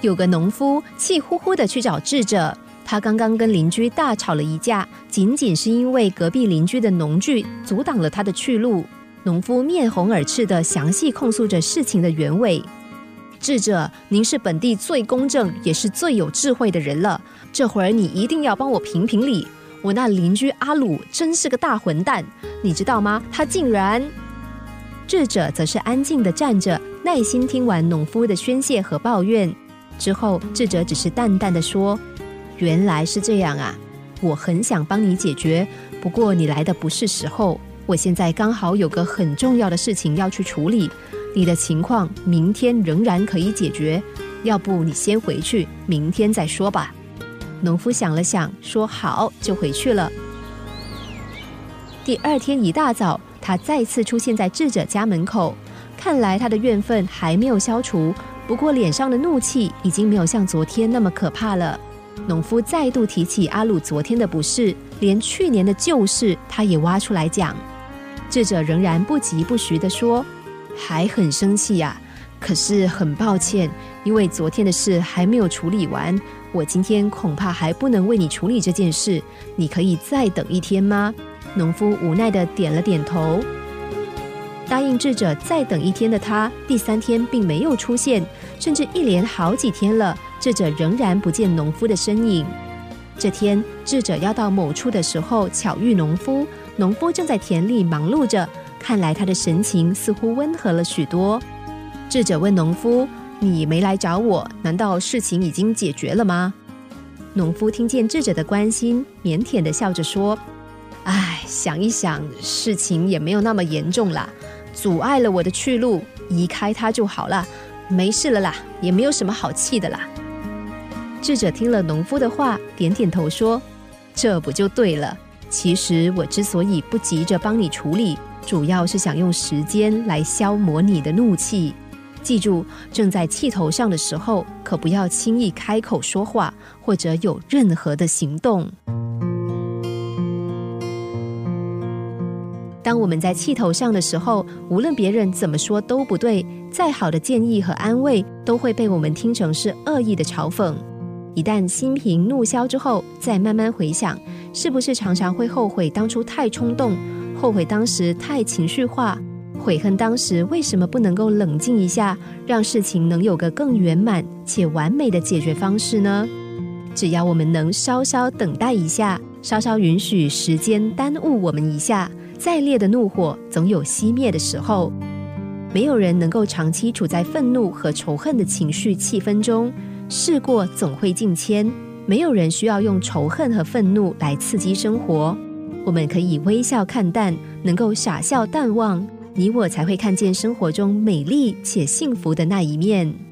有个农夫气呼呼的去找智者，他刚刚跟邻居大吵了一架，仅仅是因为隔壁邻居的农具阻挡了他的去路。农夫面红耳赤的详细控诉着事情的原委。智者，您是本地最公正也是最有智慧的人了，这会儿你一定要帮我评评理。我那邻居阿鲁真是个大混蛋，你知道吗？他竟然……智者则是安静的站着，耐心听完农夫的宣泄和抱怨之后，智者只是淡淡的说：“原来是这样啊，我很想帮你解决，不过你来的不是时候。我现在刚好有个很重要的事情要去处理。你的情况明天仍然可以解决，要不你先回去，明天再说吧。”农夫想了想，说：“好，就回去了。”第二天一大早，他再次出现在智者家门口。看来他的怨愤还没有消除，不过脸上的怒气已经没有像昨天那么可怕了。农夫再度提起阿鲁昨天的不是，连去年的旧事他也挖出来讲。智者仍然不疾不徐地说：“还很生气呀，可是很抱歉，因为昨天的事还没有处理完。”我今天恐怕还不能为你处理这件事，你可以再等一天吗？农夫无奈的点了点头。答应智者再等一天的他，第三天并没有出现，甚至一连好几天了，智者仍然不见农夫的身影。这天，智者要到某处的时候，巧遇农夫。农夫正在田里忙碌着，看来他的神情似乎温和了许多。智者问农夫。你没来找我，难道事情已经解决了吗？农夫听见智者的关心，腼腆的笑着说：“唉，想一想，事情也没有那么严重啦，阻碍了我的去路，移开它就好了，没事了啦，也没有什么好气的啦。”智者听了农夫的话，点点头说：“这不就对了？其实我之所以不急着帮你处理，主要是想用时间来消磨你的怒气。”记住，正在气头上的时候，可不要轻易开口说话，或者有任何的行动。当我们在气头上的时候，无论别人怎么说都不对，再好的建议和安慰，都会被我们听成是恶意的嘲讽。一旦心平怒消之后，再慢慢回想，是不是常常会后悔当初太冲动，后悔当时太情绪化。悔恨当时为什么不能够冷静一下，让事情能有个更圆满且完美的解决方式呢？只要我们能稍稍等待一下，稍稍允许时间耽误我们一下，再烈的怒火总有熄灭的时候。没有人能够长期处在愤怒和仇恨的情绪气氛中，事过总会境迁。没有人需要用仇恨和愤怒来刺激生活，我们可以微笑看淡，能够傻笑淡忘。你我才会看见生活中美丽且幸福的那一面。